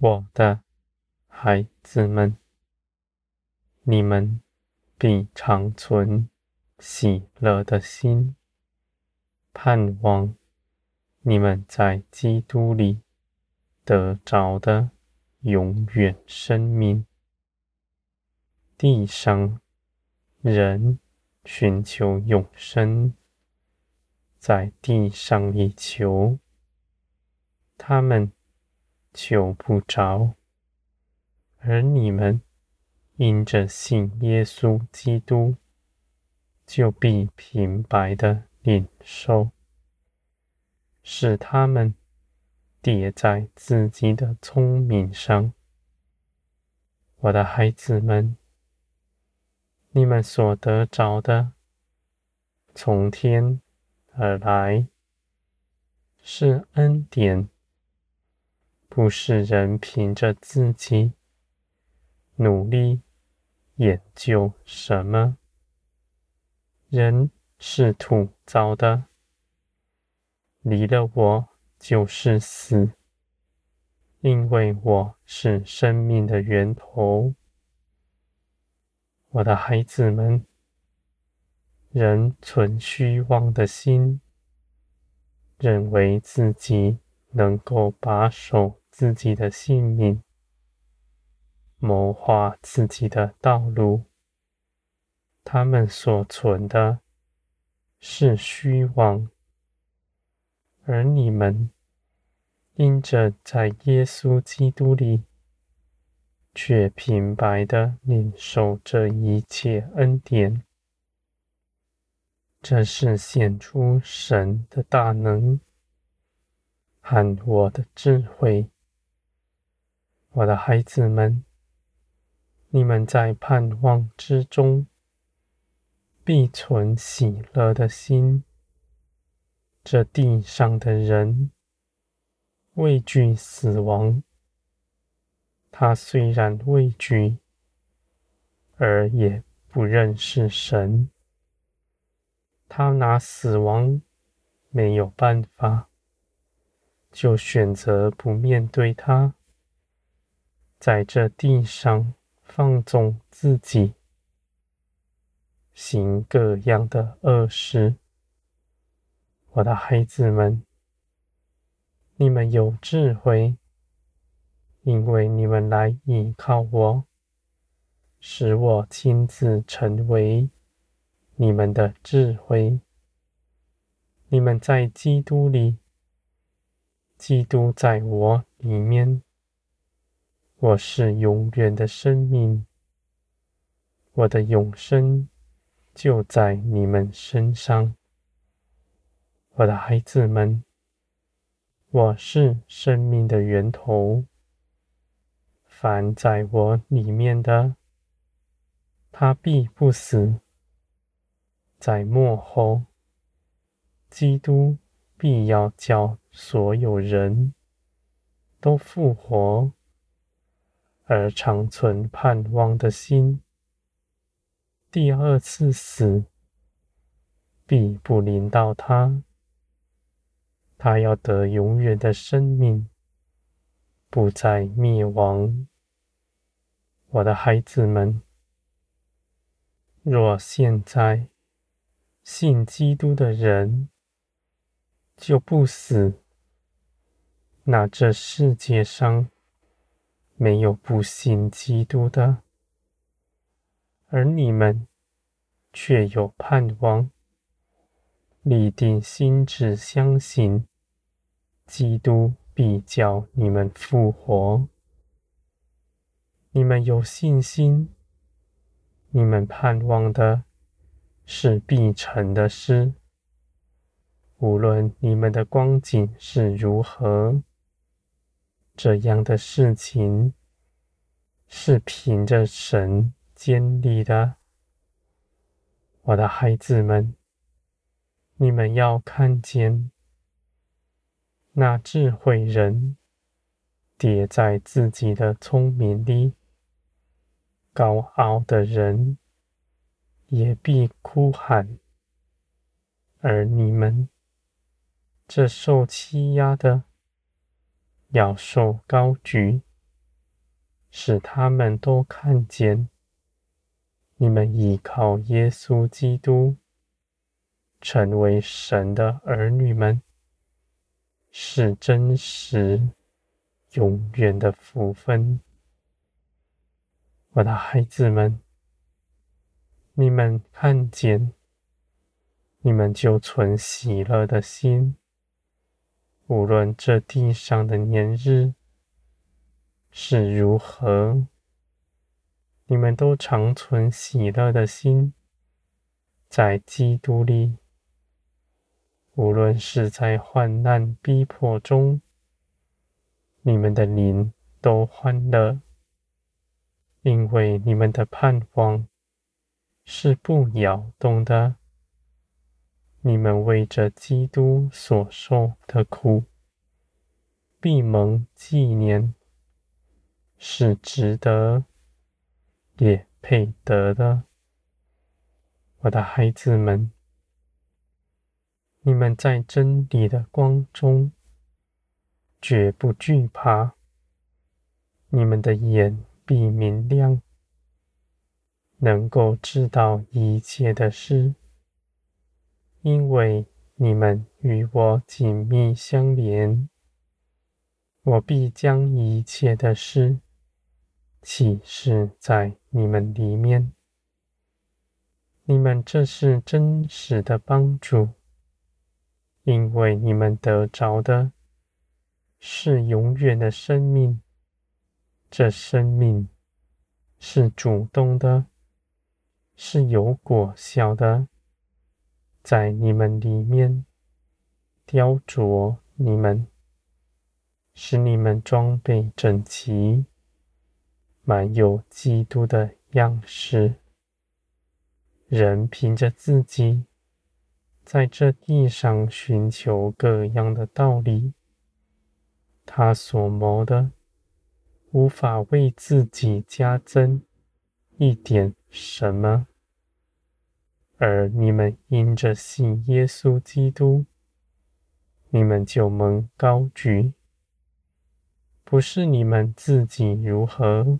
我的孩子们，你们必常存喜乐的心，盼望你们在基督里得着的永远生命。地上人寻求永生，在地上里求，他们求不着，而你们因着信耶稣基督，就必平白的领受，使他们跌在自己的聪明上。我的孩子们，你们所得着的，从天而来，是恩典。不是人凭着自己努力研究什么，人是土造的，离了我就是死，因为我是生命的源头。我的孩子们，人存虚妄的心，认为自己能够把手自己的性命，谋划自己的道路。他们所存的是虚妄，而你们因着在耶稣基督里，却平白的领受这一切恩典。这是显出神的大能。和我的智慧，我的孩子们，你们在盼望之中，必存喜乐的心。这地上的人畏惧死亡，他虽然畏惧，而也不认识神，他拿死亡没有办法。就选择不面对他，在这地上放纵自己，行各样的恶事。我的孩子们，你们有智慧，因为你们来倚靠我，使我亲自成为你们的智慧。你们在基督里。基督在我里面，我是永远的生命，我的永生就在你们身上，我的孩子们，我是生命的源头，凡在我里面的，他必不死，在末后，基督必要叫。所有人都复活，而长存盼望的心，第二次死必不临到他。他要得永远的生命，不再灭亡。我的孩子们，若现在信基督的人就不死。那这世界上没有不信基督的，而你们却有盼望，立定心志相信，基督必叫你们复活。你们有信心，你们盼望的是必成的事，无论你们的光景是如何。这样的事情是凭着神建立的，我的孩子们，你们要看见那智慧人跌在自己的聪明里，高傲的人也必哭喊，而你们这受欺压的。要受高举，使他们都看见，你们依靠耶稣基督，成为神的儿女们，是真实永远的福分。我的孩子们，你们看见，你们就存喜乐的心。无论这地上的年日是如何，你们都常存喜乐的心，在基督里。无论是在患难逼迫中，你们的灵都欢乐，因为你们的盼望是不摇动的。你们为着基督所受的苦，必蒙纪念，是值得，也配得的。我的孩子们，你们在真理的光中，绝不惧怕。你们的眼必明亮，能够知道一切的事。因为你们与我紧密相连，我必将一切的事启示在你们里面。你们这是真实的帮助，因为你们得着的是永远的生命。这生命是主动的，是有果效的。在你们里面雕琢你们，使你们装备整齐，满有基督的样式。人凭着自己在这地上寻求各样的道理，他所谋的无法为自己加增一点什么。而你们因着信耶稣基督，你们就蒙高举，不是你们自己如何，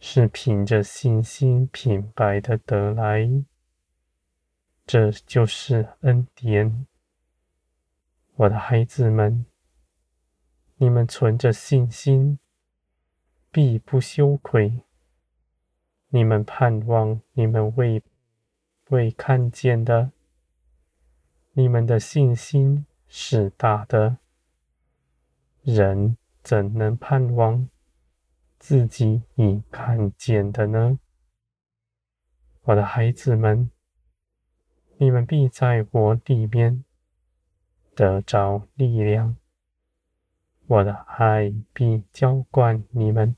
是凭着信心品白的得来，这就是恩典。我的孩子们，你们存着信心，必不羞愧。你们盼望你们为。会看见的，你们的信心是大的。人怎能盼望自己已看见的呢？我的孩子们，你们必在我里面得着力量。我的爱必浇灌你们，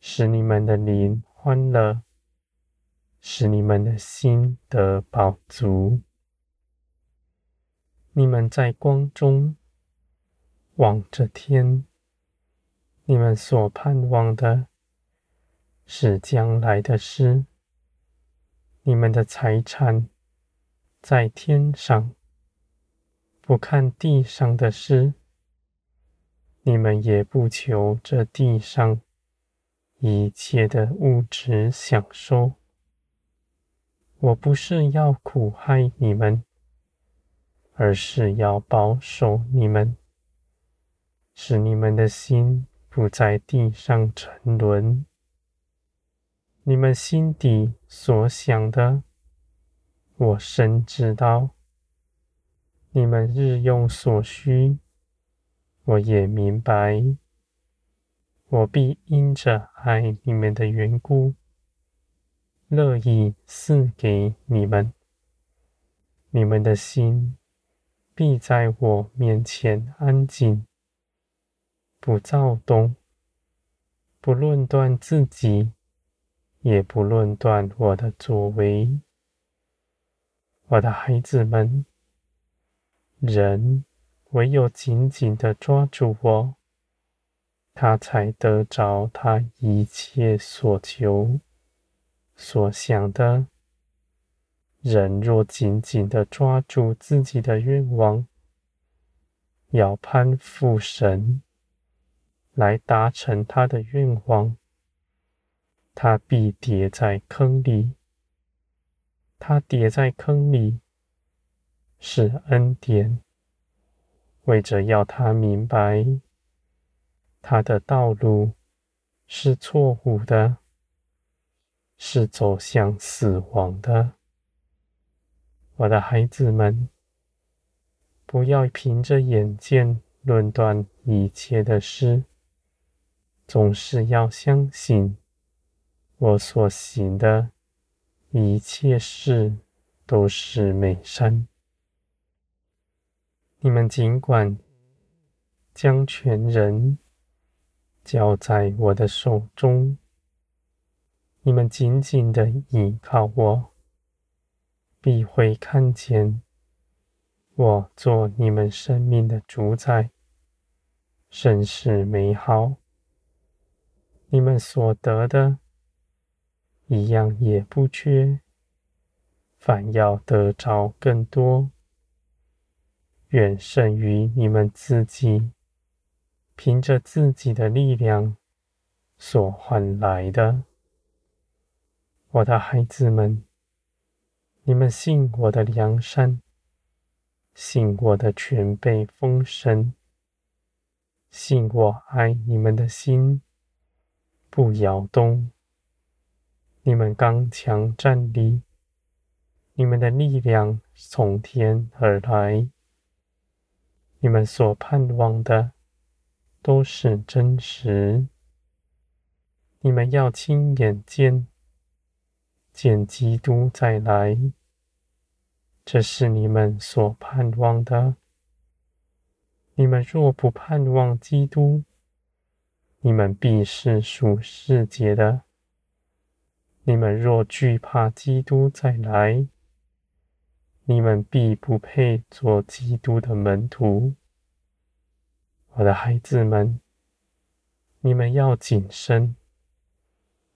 使你们的灵欢乐。使你们的心得饱足。你们在光中望着天，你们所盼望的是将来的事。你们的财产在天上，不看地上的事。你们也不求这地上一切的物质享受。我不是要苦害你们，而是要保守你们，使你们的心不在地上沉沦。你们心底所想的，我深知道；你们日用所需，我也明白。我必因着爱你们的缘故。乐意赐给你们，你们的心必在我面前安静，不躁动，不论断自己，也不论断我的作为。我的孩子们，人唯有紧紧地抓住我，他才得着他一切所求。所想的，人若紧紧地抓住自己的愿望，要攀附神，来达成他的愿望，他必跌在坑里。他跌在坑里是恩典，为着要他明白，他的道路是错误的，是走向死亡的。我的孩子们，不要凭着眼见论断一切的事，总是要相信我所行的一切事都是美善。你们尽管将全人交在我的手中，你们紧紧的依靠我。必会看见我做你们生命的主宰，甚是美好。你们所得的，一样也不缺，反要得着更多，远胜于你们自己凭着自己的力量所换来的，我的孩子们。你们信我的良善，信我的全备丰神，信我爱你们的心不摇动。你们刚强站立，你们的力量从天而来。你们所盼望的都是真实。你们要亲眼见，见基督再来。这是你们所盼望的。你们若不盼望基督，你们必是属世界的。你们若惧怕基督再来，你们必不配做基督的门徒。我的孩子们，你们要谨慎，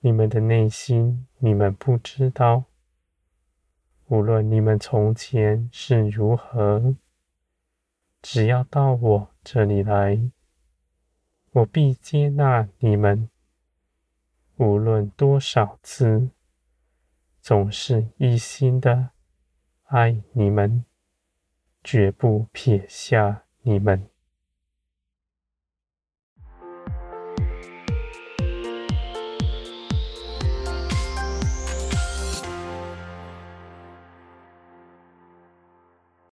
你们的内心，你们不知道。无论你们从前是如何，只要到我这里来，我必接纳你们。无论多少次，总是一心的爱你们，绝不撇下你们。